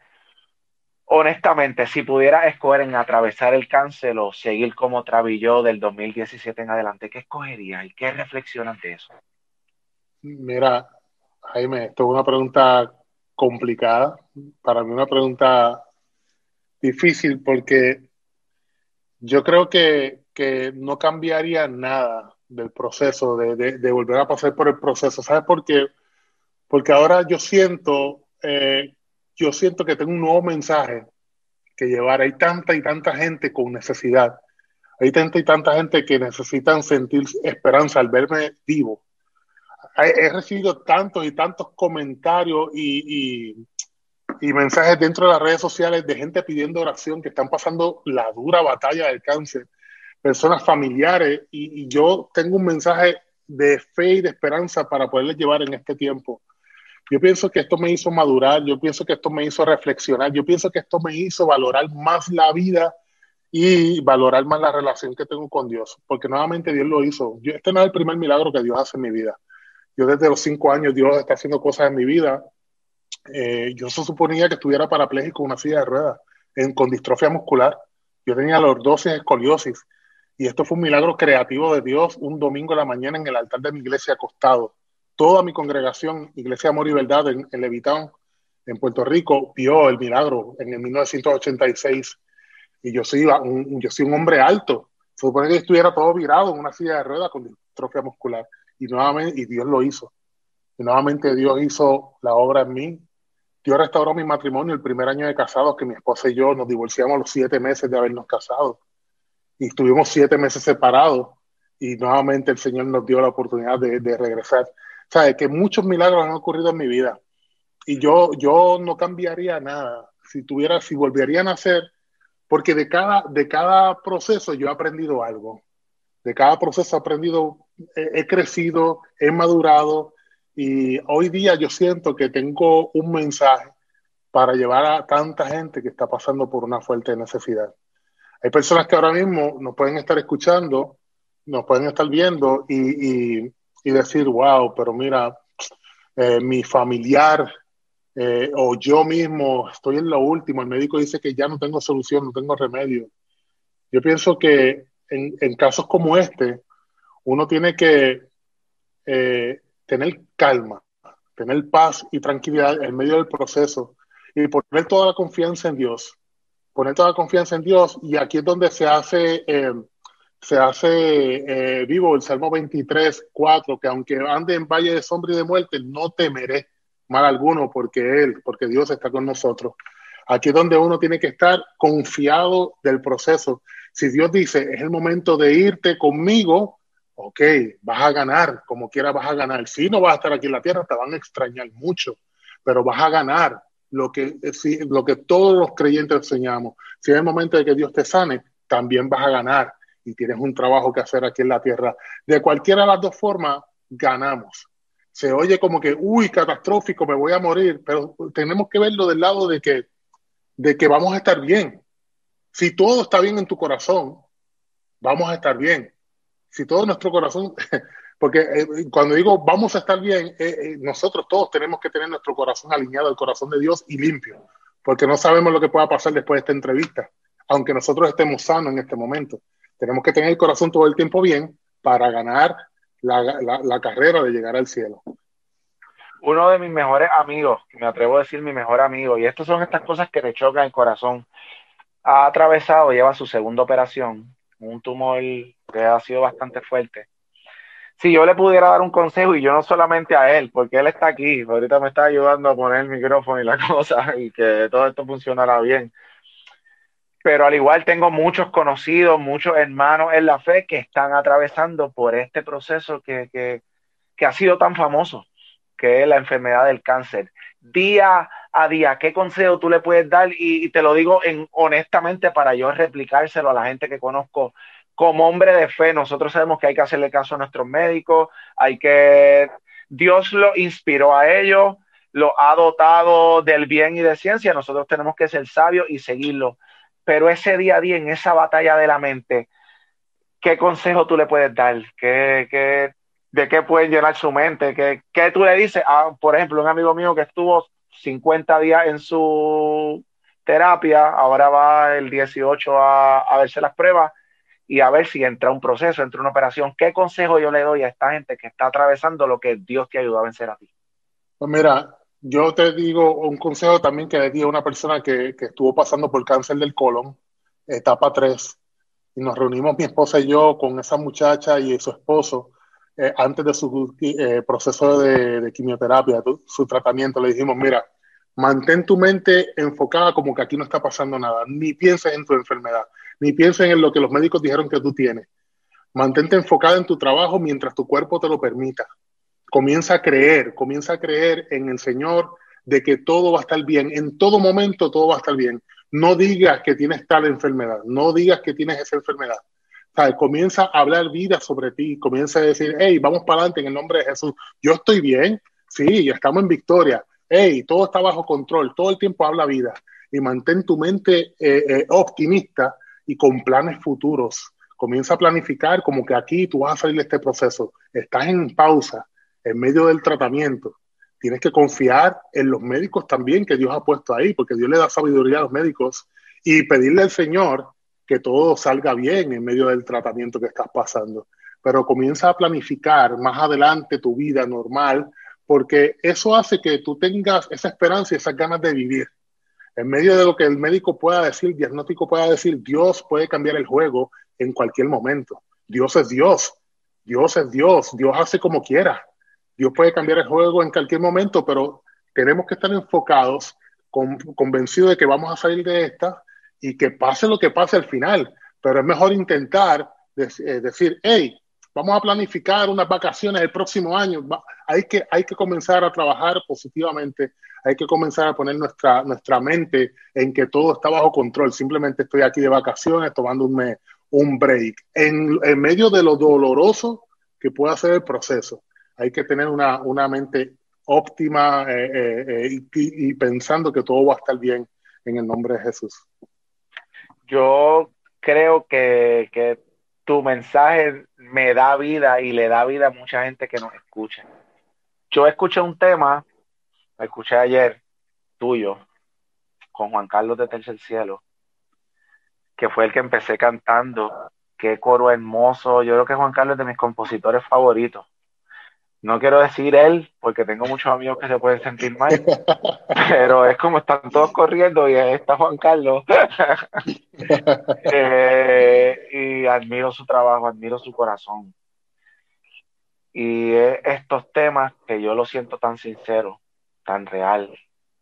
Honestamente, si pudiera escoger en atravesar el cáncer o seguir como Travilló del 2017 en adelante, ¿qué escogería y qué reflexión de eso? Mira, Jaime, esto es una pregunta complicada, para mí una pregunta difícil porque yo creo que, que no cambiaría nada del proceso, de, de, volver a pasar por el proceso. ¿Sabes por qué? Porque ahora yo siento, eh, yo siento que tengo un nuevo mensaje que llevar. Hay tanta y tanta gente con necesidad. Hay tanta y tanta gente que necesitan sentir esperanza al verme vivo he recibido tantos y tantos comentarios y, y, mensajes dentro de las redes sociales de gente pidiendo oración que están pasando la dura batalla del cáncer, personas familiares, y, yo tengo un mensaje de fe y de esperanza para poderles llevar en este tiempo. Yo pienso que esto me hizo madurar, yo pienso que esto me hizo reflexionar, yo pienso que esto me hizo valorar más la vida y valorar más la relación que tengo con Dios, porque nuevamente Dios lo hizo. Yo, este no es el primer milagro que Dios hace en mi vida. Yo desde los cinco años Dios está haciendo cosas en mi vida. Eh, yo se suponía que estuviera parapléjico con una silla de ruedas, en, con distrofia muscular. Yo tenía 12 escoliosis. Y esto fue un milagro creativo de Dios un domingo en la mañana en el altar de mi iglesia acostado. Toda mi congregación, Iglesia Amor y Verdad en, en en Puerto Rico, vio el milagro en el 1986. Y yo soy un, yo soy un hombre alto. Se supone que estuviera todo virado en una silla de ruedas con distrofia muscular y nuevamente, y Dios lo hizo. Y nuevamente Dios hizo la obra en mí Dios restauró mi matrimonio el primer año de casados, que mi esposa y yo nos divorciamos a los siete meses de habernos casado. Y estuvimos siete meses separados y nuevamente el Señor nos dio la oportunidad de, de regresar. O sea, que muchos milagros han ocurrido en mi vida y yo, yo no cambiaría nada. Si tuviera, si volvería a nacer, porque de cada, de cada proceso yo he aprendido algo. De cada proceso he aprendido, he, crecido, he madurado y hoy día yo siento que tengo un mensaje para llevar a tanta gente que está pasando por una fuerte necesidad. Hay personas que ahora mismo nos pueden estar escuchando, nos pueden estar viendo y, y, decir, wow, pero mira, eh, mi familiar eh, o yo mismo estoy en lo último, el médico dice que ya no tengo solución, no tengo remedio. Yo pienso que en, casos como este, uno tiene que eh, tener calma, tener paz y tranquilidad en medio del proceso y poner toda la confianza en Dios. Poner toda la confianza en Dios y aquí es donde se hace, eh, se hace vivo el Salmo 23, 4, que aunque ande en valle de sombra y de muerte, no temeré mal alguno porque Él, porque Dios está con nosotros. Aquí es donde uno tiene que estar confiado del proceso. Si Dios dice, es el momento de irte conmigo, ok, vas a ganar, como quiera vas a ganar. Si no vas a estar aquí en la tierra, te van a extrañar mucho, pero vas a ganar lo que, lo que todos los creyentes enseñamos. Si es el momento de que Dios te sane, también vas a ganar y tienes un trabajo que hacer aquí en la tierra. De cualquiera de las dos formas, ganamos se oye como que, uy, catastrófico, me voy a morir, pero tenemos que verlo del lado de que, de que vamos a estar bien. Si todo está bien en tu corazón, vamos a estar bien. Si todo nuestro corazón, porque eh, cuando digo vamos a estar bien, eh, eh, nosotros todos tenemos que tener nuestro corazón alineado al corazón de Dios y limpio, porque no sabemos lo que pueda pasar después de esta entrevista, aunque nosotros estemos sanos en este momento. Tenemos que tener el corazón todo el tiempo bien para ganar la, carrera de llegar al cielo. Uno de mis mejores amigos, me atrevo a decir mi mejor amigo, y estas son estas cosas que te chocan el corazón, ha atravesado, lleva su segunda operación, un tumor que ha sido bastante fuerte. Si yo le pudiera dar un consejo, y yo no solamente a él, porque él está aquí, ahorita me está ayudando a poner el micrófono y la cosa, y que todo esto funcionara bien pero al igual tengo muchos conocidos, muchos hermanos en la fe que están atravesando por este proceso que, que, que, ha sido tan famoso, que es la enfermedad del cáncer. Día a día, ¿qué consejo tú le puedes dar? Y, te lo digo en, honestamente para yo replicárselo a la gente que conozco como hombre de fe. Nosotros sabemos que hay que hacerle caso a nuestros médicos, hay que... Dios lo inspiró a ellos, lo ha dotado del bien y de ciencia, nosotros tenemos que ser sabios y seguirlo pero ese día a día, en esa batalla de la mente, ¿qué consejo tú le puedes dar? ¿Qué, de qué pueden llenar su mente? ¿Qué, qué tú le dices? a, por ejemplo, un amigo mío que estuvo 50 días en su terapia, ahora va el 18 a, a verse las pruebas y a ver si entra un proceso, entra una operación. ¿Qué consejo yo le doy a esta gente que está atravesando lo que Dios te ayudó a vencer a ti? Pues mira, yo te digo un consejo también que le di a una persona que, estuvo pasando por cáncer del colon, etapa 3, y nos reunimos mi esposa y yo con esa muchacha y su esposo eh, antes de su eh, proceso de, quimioterapia, su tratamiento. Le dijimos, mira, mantén tu mente enfocada como que aquí no está pasando nada, ni pienses en tu enfermedad, ni pienses en lo que los médicos dijeron que tú tienes. Mantente enfocada en tu trabajo mientras tu cuerpo te lo permita comienza a creer, comienza a creer en el Señor de que todo va a estar bien, en todo momento todo va a estar bien. No digas que tienes tal enfermedad, no digas que tienes esa enfermedad. O comienza a hablar vida sobre ti, comienza a decir, hey, vamos para adelante en el nombre de Jesús. Yo estoy bien, sí, estamos en victoria. Hey, todo está bajo control, todo el tiempo habla vida. Y mantén tu mente eh, eh, optimista y con planes futuros. Comienza a planificar como que aquí tú vas a salir de este proceso. Estás en pausa, en medio del tratamiento. Tienes que confiar en los médicos también que Dios ha puesto ahí, porque Dios le da sabiduría a los médicos y pedirle al Señor que todo salga bien en medio del tratamiento que estás pasando. Pero comienza a planificar más adelante tu vida normal, porque eso hace que tú tengas esa esperanza y esas ganas de vivir. En medio de lo que el médico pueda decir, el diagnóstico pueda decir, Dios puede cambiar el juego en cualquier momento. Dios es Dios. Dios es Dios. Dios hace como quiera. Dios puede cambiar el juego en cualquier momento, pero tenemos que estar enfocados, convencidos de que vamos a salir de esta y que pase lo que pase al final. Pero es mejor intentar eh, decir, hey, vamos a planificar unas vacaciones el próximo año. Hay que, hay que comenzar a trabajar positivamente, hay que comenzar a poner nuestra, nuestra mente en que todo está bajo control. Simplemente estoy aquí de vacaciones, tomando un, break. En, en medio de lo doloroso que pueda ser el proceso, hay que tener una, una mente óptima eh, eh, eh, y, pensando que todo va a estar bien en el nombre de Jesús. Yo creo que, que tu mensaje me da vida y le da vida a mucha gente que nos escucha. Yo escuché un tema, lo escuché ayer, tuyo, con Juan Carlos de Tercer Cielo, que fue el que empecé cantando. Qué coro hermoso. Yo creo que Juan Carlos es de mis compositores favoritos. No quiero decir él, porque tengo muchos amigos que se pueden sentir mal, pero es como están todos corriendo y está Juan Carlos. Eh, y admiro su trabajo, admiro su corazón. Y estos temas que yo lo siento tan sincero, tan real,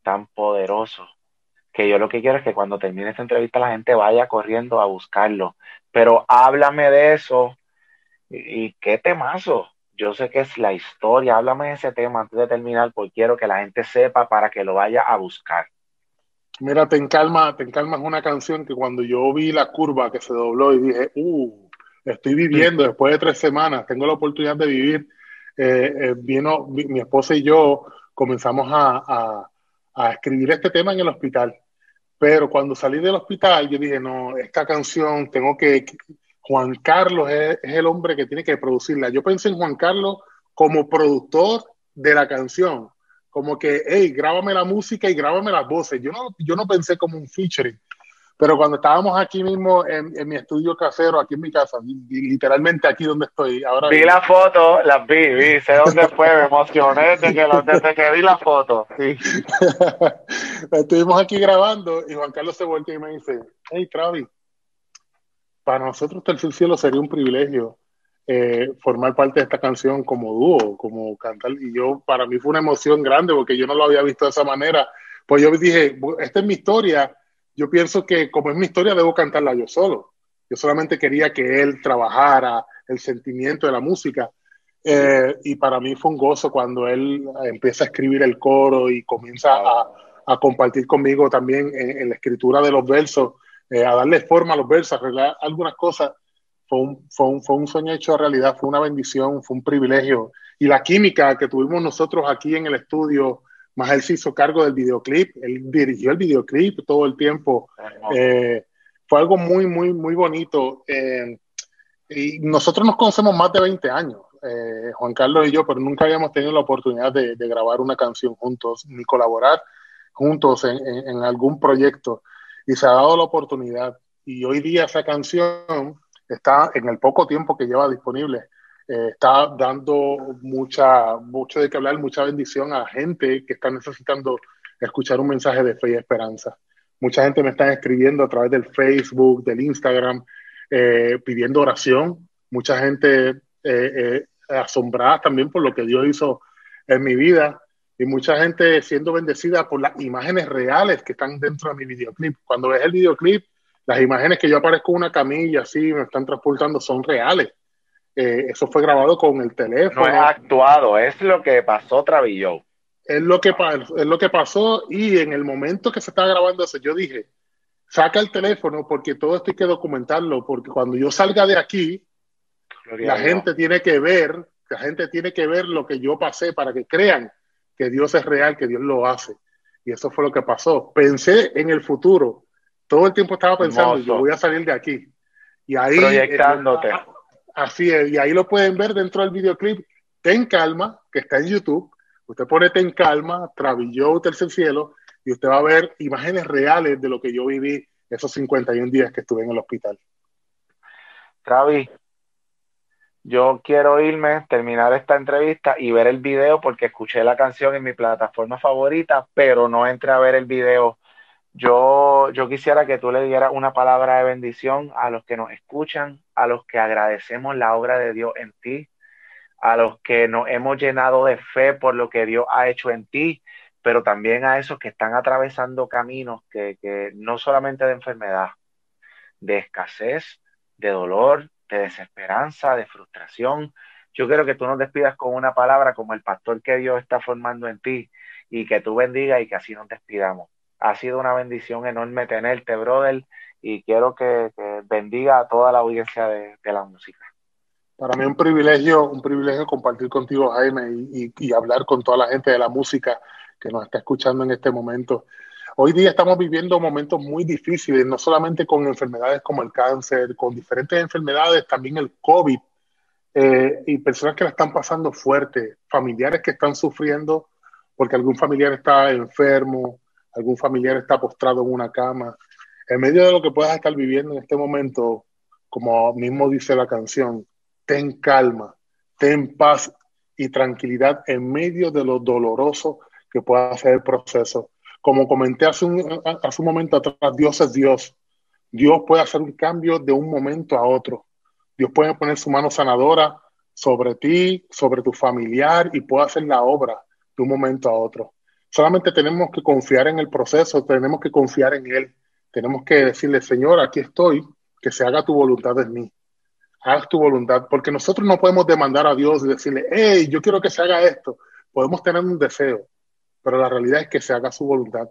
tan poderoso, que yo lo que quiero es que cuando termine esta entrevista la gente vaya corriendo a buscarlo. Pero háblame de eso y, y qué temazo yo sé que es la historia, háblame de ese tema antes de terminar, porque quiero que la gente sepa para que lo vaya a buscar. Mira, Te Encalma, Te Encalma es una canción que cuando yo vi la curva que se dobló y dije, uh, estoy viviendo después de tres semanas, tengo la oportunidad de vivir. Eh, eh, vino mi, esposa y yo comenzamos a, a escribir este tema en el hospital. Pero cuando salí del hospital, yo dije, no, esta canción tengo que, Juan Carlos es, el hombre que tiene que producirla. Yo pensé en Juan Carlos como productor de la canción, como que, hey, grábame la música y grábame las voces. Yo no, yo no pensé como un featuring, pero cuando estábamos aquí mismo en, mi estudio casero, aquí en mi casa, literalmente aquí donde estoy. Ahora vi la foto, las vi, vi, sé dónde fue, me emocioné desde que, desde que vi la foto. Sí. Estuvimos aquí grabando y Juan Carlos se vuelve y me dice, hey, Travis, para nosotros Tercer Cielo sería un privilegio eh, formar parte de esta canción como dúo, como cantar. Y yo, para mí fue una emoción grande porque yo no lo había visto de esa manera. Pues yo dije, esta es mi historia. Yo pienso que como es mi historia, debo cantarla yo solo. Yo solamente quería que él trabajara el sentimiento de la música. Eh, y para mí fue un gozo cuando él empieza a escribir el coro y comienza a, compartir conmigo también en, la escritura de los versos eh, a darle forma a los versos, a arreglar algunas cosas. Fue un, fue, un, fue un sueño hecho a realidad, fue una bendición, fue un privilegio. Y la química que tuvimos nosotros aquí en el estudio, más él se hizo cargo del videoclip, él dirigió el videoclip todo el tiempo. Eh, fue algo muy, muy, muy bonito. Eh, y nosotros nos conocemos más de 20 años, Juan Carlos y yo, pero nunca habíamos tenido la oportunidad de, grabar una canción juntos, ni colaborar juntos en, en algún proyecto y se ha dado la oportunidad. Y hoy día esa canción está en el poco tiempo que lleva disponible, eh, está dando mucha, mucho de qué hablar, mucha bendición a gente que está necesitando escuchar un mensaje de fe y esperanza. Mucha gente me está escribiendo a través del Facebook, del Instagram, eh, pidiendo oración. Mucha gente eh, asombrada también por lo que Dios hizo en mi vida y mucha gente siendo bendecida por las imágenes reales que están dentro de mi videoclip. Cuando ves el videoclip, las imágenes que yo aparezco en una camilla así, me están transportando, son reales. Eh, eso fue grabado con el teléfono. No es actuado, es lo que pasó Travillo. Es lo que, es lo que pasó y en el momento que se estaba grabando eso, yo dije, saca el teléfono porque todo esto hay que documentarlo, porque cuando yo salga de aquí, la gente tiene que ver, la gente tiene que ver lo que yo pasé para que crean que Dios es real, que Dios lo hace. Y eso fue lo que pasó. Pensé en el futuro. Todo el tiempo estaba pensando, yo voy a salir de aquí. Y ahí... Proyectándote. así es. Y ahí lo pueden ver dentro del videoclip. Ten calma, que está en YouTube. Usted pone Ten calma, Travilló Tercer Cielo, y usted va a ver imágenes reales de lo que yo viví esos 51 días que estuve en el hospital. Travi, yo quiero irme, terminar esta entrevista y ver el video porque escuché la canción en mi plataforma favorita, pero no entré a ver el video. Yo, yo quisiera que tú le dieras una palabra de bendición a los que nos escuchan, a los que agradecemos la obra de Dios en ti, a los que nos hemos llenado de fe por lo que Dios ha hecho en ti, pero también a esos que están atravesando caminos que, que no solamente de enfermedad, de escasez, de dolor, de desesperanza, de frustración. Yo quiero que tú nos despidas con una palabra como el pastor que Dios está formando en ti y que tú bendigas y que así nos despidamos. Ha sido una bendición enorme tenerte, brother, y quiero que, bendiga a toda la audiencia de, la música. Para mí un privilegio, un privilegio compartir contigo, Jaime, y, y, hablar con toda la gente de la música que nos está escuchando en este momento. Hoy día estamos viviendo momentos muy difíciles, no solamente con enfermedades como el cáncer, con diferentes enfermedades, también el COVID, eh, y personas que la están pasando fuerte, familiares que están sufriendo porque algún familiar está enfermo, algún familiar está postrado en una cama. En medio de lo que puedas estar viviendo en este momento, como mismo dice la canción, ten calma, ten paz y tranquilidad en medio de lo doloroso que pueda ser el proceso. Como comenté hace un, hace un momento atrás, Dios es Dios. Dios puede hacer un cambio de un momento a otro. Dios puede poner su mano sanadora sobre ti, sobre tu familiar y puede hacer la obra de un momento a otro. Solamente tenemos que confiar en el proceso, tenemos que confiar en Él, tenemos que decirle, Señor, aquí estoy, que se haga tu voluntad en mí. Haz tu voluntad, porque nosotros no podemos demandar a Dios y decirle, hey, yo quiero que se haga esto. Podemos tener un deseo, pero la realidad es que se haga su voluntad.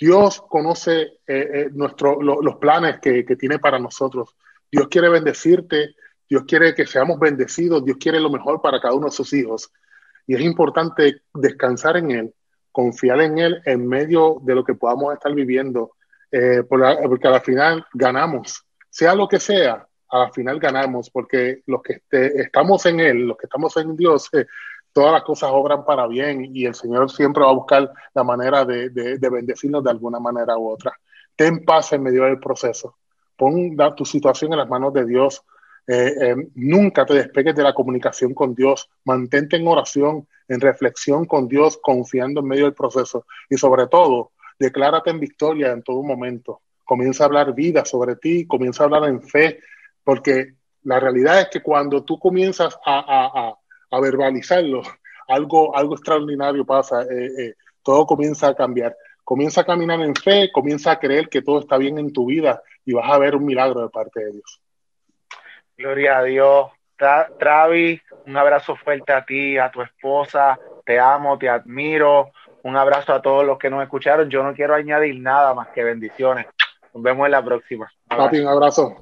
Dios conoce eh, eh, nuestro, los planes que, que tiene para nosotros. Dios quiere bendecirte, Dios quiere que seamos bendecidos, Dios quiere lo mejor para cada uno de sus hijos. Y es importante descansar en Él, confiar en Él en medio de lo que podamos estar viviendo, eh, porque a la final ganamos, sea lo que sea, a la final ganamos, porque los que estamos en Él, los que estamos en Dios, eh, todas las cosas obran para bien y el Señor siempre va a buscar la manera de, de bendecirnos de alguna manera u otra. Ten paz en medio del proceso. Pon tu situación en las manos de Dios eh, eh, nunca te despegues de la comunicación con Dios. Mantente en oración, en reflexión con Dios, confiando en medio del proceso. Y sobre todo, declárate en victoria en todo momento. Comienza a hablar vida sobre ti, comienza a hablar en fe, porque la realidad es que cuando tú comienzas a, verbalizarlo, algo, algo extraordinario pasa, eh, todo comienza a cambiar. Comienza a caminar en fe, comienza a creer que todo está bien en tu vida y vas a ver un milagro de parte de Dios. Gloria a Dios. Travis, un abrazo fuerte a ti, a tu esposa. Te amo, te admiro. Un abrazo a todos los que nos escucharon. Yo no quiero añadir nada más que bendiciones. Nos vemos en la próxima. Papi, un abrazo.